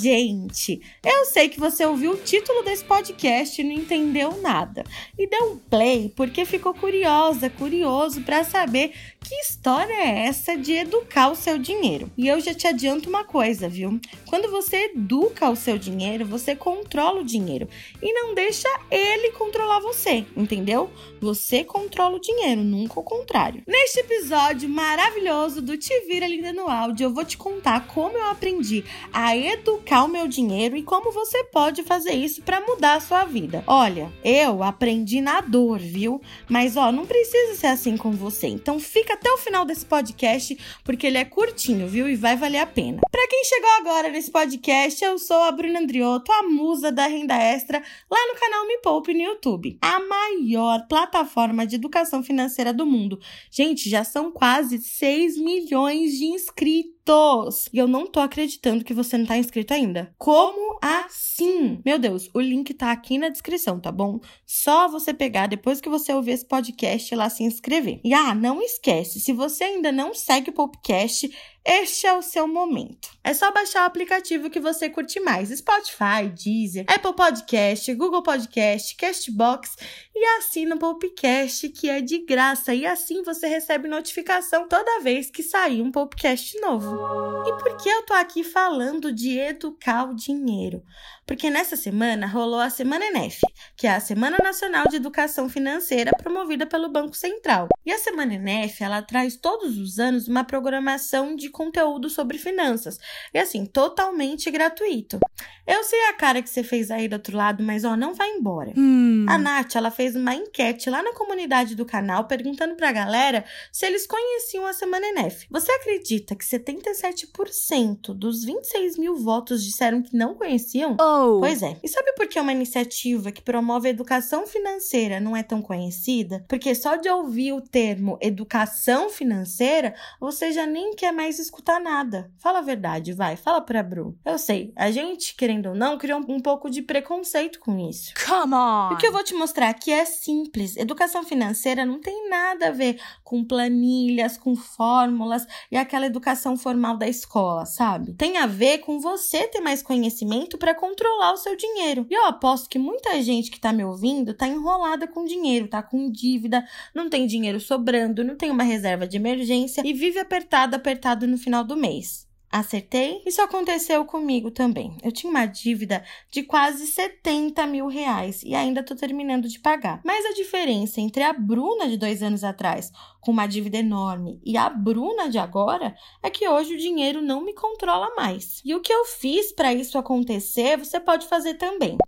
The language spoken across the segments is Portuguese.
Gente, eu sei que você ouviu o título desse podcast e não entendeu nada. E deu um play porque ficou curiosa, curioso para saber que história é essa de educar o seu dinheiro. E eu já te adianto uma coisa, viu? Quando você educa o seu dinheiro, você controla o dinheiro e não deixa ele controlar você, entendeu? Você controla o dinheiro, nunca o contrário. Neste episódio maravilhoso do Te Vira Linda no Áudio, eu vou te contar como eu aprendi a educar o meu dinheiro e como você pode fazer isso para mudar a sua vida. Olha, eu aprendi na dor, viu? Mas ó, não precisa ser assim com você. Então fica até o final desse podcast porque ele é curtinho, viu? E vai valer a pena. Para quem chegou agora nesse podcast, eu sou a Bruna Andriotto, a musa da renda extra, lá no canal Me Poupe no YouTube. A maior plataforma de educação financeira do mundo. Gente, já são quase 6 milhões de inscritos inscritos! E eu não tô acreditando que você não tá inscrito ainda. Como assim? Meu Deus, o link tá aqui na descrição, tá bom? Só você pegar depois que você ouvir esse podcast lá se inscrever. E ah, não esquece, se você ainda não segue o podcast, este é o seu momento. É só baixar o aplicativo que você curte mais: Spotify, Deezer, Apple Podcast, Google Podcast, Castbox e assina o podcast que é de graça e assim você recebe notificação toda vez que sair um podcast novo. E por que eu tô aqui falando de educar o dinheiro? Porque nessa semana rolou a Semana ENEF, que é a Semana Nacional de Educação Financeira promovida pelo Banco Central. E a Semana ENEF, ela traz todos os anos uma programação de conteúdo sobre finanças. E assim, totalmente gratuito. Eu sei a cara que você fez aí do outro lado, mas ó, não vai embora. Hum. A Nath, ela fez uma enquete lá na comunidade do canal perguntando pra galera se eles conheciam a Semana ENEF. Você acredita que 77% dos 26 mil votos disseram que não conheciam? Oh. Pois é. E sabe por que uma iniciativa que promove a educação financeira não é tão conhecida? Porque só de ouvir o termo educação financeira, você já nem quer mais escutar nada. Fala a verdade, vai. Fala pra Bru. Eu sei, a gente, querendo ou não, criou um pouco de preconceito com isso. Come on. O que eu vou te mostrar aqui é simples. Educação financeira não tem nada a ver com planilhas, com fórmulas e aquela educação formal da escola, sabe? Tem a ver com você ter mais conhecimento para controlar o seu dinheiro. E eu aposto que muita gente que tá me ouvindo tá enrolada com dinheiro, tá com dívida, não tem dinheiro sobrando, não tem uma reserva de emergência e vive apertado, apertado no final do mês. Acertei? Isso aconteceu comigo também. Eu tinha uma dívida de quase 70 mil reais e ainda tô terminando de pagar. Mas a diferença entre a Bruna de dois anos atrás, com uma dívida enorme, e a Bruna de agora é que hoje o dinheiro não me controla mais. E o que eu fiz para isso acontecer, você pode fazer também.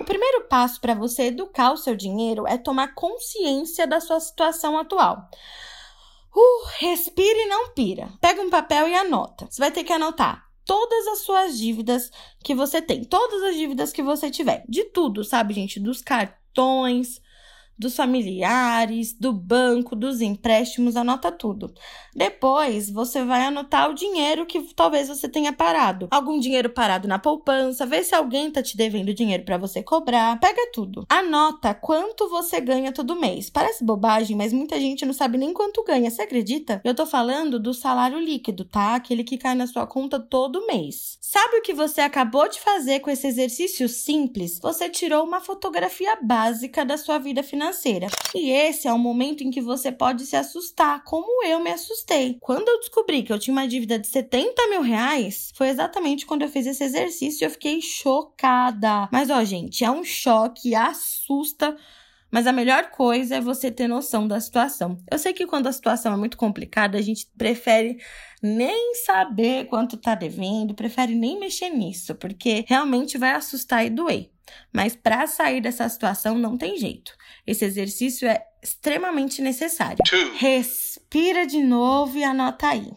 O primeiro passo para você educar o seu dinheiro é tomar consciência da sua situação atual. Uh, respira e não pira. Pega um papel e anota. Você vai ter que anotar todas as suas dívidas que você tem, todas as dívidas que você tiver, de tudo, sabe, gente? Dos cartões, dos familiares, do banco, dos empréstimos, anota tudo. Depois, você vai anotar o dinheiro que talvez você tenha parado. Algum dinheiro parado na poupança, vê se alguém tá te devendo dinheiro para você cobrar. Pega tudo. Anota quanto você ganha todo mês. Parece bobagem, mas muita gente não sabe nem quanto ganha. Você acredita? Eu tô falando do salário líquido, tá? Aquele que cai na sua conta todo mês. Sabe o que você acabou de fazer com esse exercício simples? Você tirou uma fotografia básica da sua vida financeira financeira. E esse é o momento em que você pode se assustar, como eu me assustei. Quando eu descobri que eu tinha uma dívida de 70 mil reais, foi exatamente quando eu fiz esse exercício e eu fiquei chocada. Mas ó, gente, é um choque, assusta. Mas a melhor coisa é você ter noção da situação. Eu sei que quando a situação é muito complicada, a gente prefere nem saber quanto tá devendo, prefere nem mexer nisso, porque realmente vai assustar e doer. Mas para sair dessa situação não tem jeito. Esse exercício é extremamente necessário. Respira de novo e anota aí.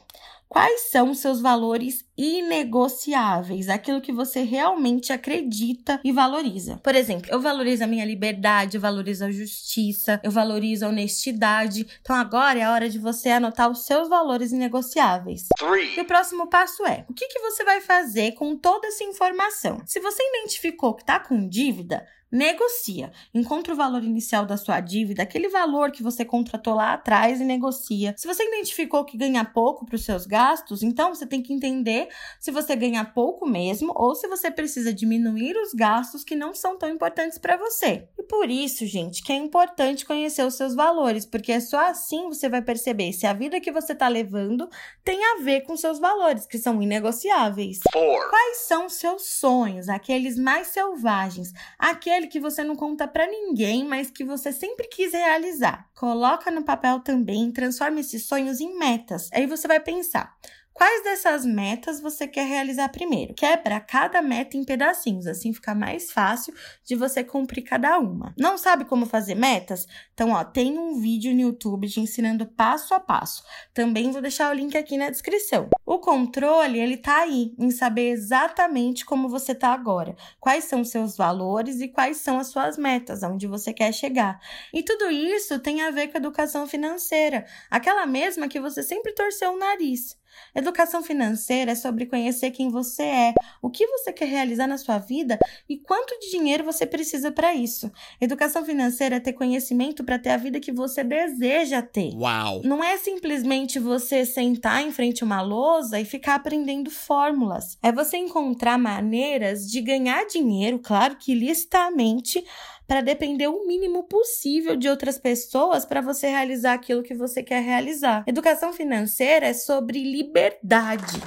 Quais são os seus valores inegociáveis, aquilo que você realmente acredita e valoriza. Por exemplo, eu valorizo a minha liberdade, eu valorizo a justiça, eu valorizo a honestidade. Então agora é a hora de você anotar os seus valores inegociáveis. Three. E o próximo passo é: o que, que você vai fazer com toda essa informação? Se você identificou que está com dívida, negocia. Encontra o valor inicial da sua dívida, aquele valor que você contratou lá atrás e negocia. Se você identificou que ganha pouco para os seus gastos, então você tem que entender se você ganha pouco mesmo ou se você precisa diminuir os gastos que não são tão importantes para você. E por isso, gente, que é importante conhecer os seus valores, porque é só assim você vai perceber se a vida que você está levando tem a ver com seus valores, que são inegociáveis. Four. Quais são os seus sonhos, aqueles mais selvagens, aqueles aquele que você não conta para ninguém, mas que você sempre quis realizar. Coloca no papel também, transforma esses sonhos em metas. Aí você vai pensar: Quais dessas metas você quer realizar primeiro? Quebra cada meta em pedacinhos, assim fica mais fácil de você cumprir cada uma. Não sabe como fazer metas? Então, ó, tem um vídeo no YouTube te ensinando passo a passo. Também vou deixar o link aqui na descrição. O controle, ele tá aí, em saber exatamente como você tá agora, quais são os seus valores e quais são as suas metas, aonde você quer chegar. E tudo isso tem a ver com a educação financeira, aquela mesma que você sempre torceu o nariz. Educação financeira é sobre conhecer quem você é, o que você quer realizar na sua vida e quanto de dinheiro você precisa para isso. Educação financeira é ter conhecimento para ter a vida que você deseja ter. Uau! Não é simplesmente você sentar em frente a uma lousa e ficar aprendendo fórmulas. É você encontrar maneiras de ganhar dinheiro, claro que licitamente, para depender o mínimo possível de outras pessoas para você realizar aquilo que você quer realizar. Educação financeira é sobre liberdade.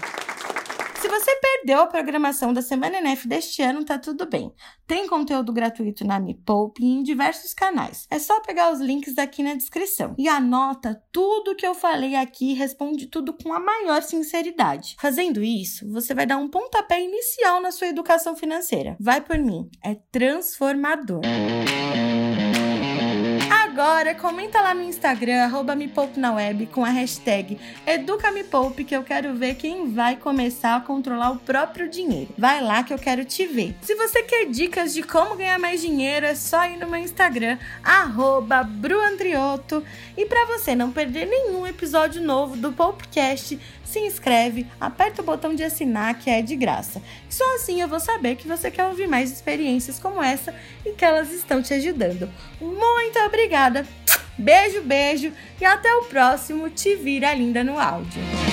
Você perdeu a programação da Semana NF deste ano, tá tudo bem. Tem conteúdo gratuito na Me Poupe e em diversos canais. É só pegar os links aqui na descrição. E anota tudo que eu falei aqui e responde tudo com a maior sinceridade. Fazendo isso, você vai dar um pontapé inicial na sua educação financeira. Vai por mim, é transformador. Agora, comenta lá no Instagram, arroba me poupe na web, com a hashtag EducaMePoupe, que eu quero ver quem vai começar a controlar o próprio dinheiro. Vai lá que eu quero te ver. Se você quer dicas de como ganhar mais dinheiro, é só ir no meu Instagram, arroba bruandrioto. E para você não perder nenhum episódio novo do Popcast, se inscreve, aperta o botão de assinar que é de graça. Só assim eu vou saber que você quer ouvir mais experiências como essa e que elas estão te ajudando. Muito Beijo, beijo e até o próximo Te Vira Linda no Áudio.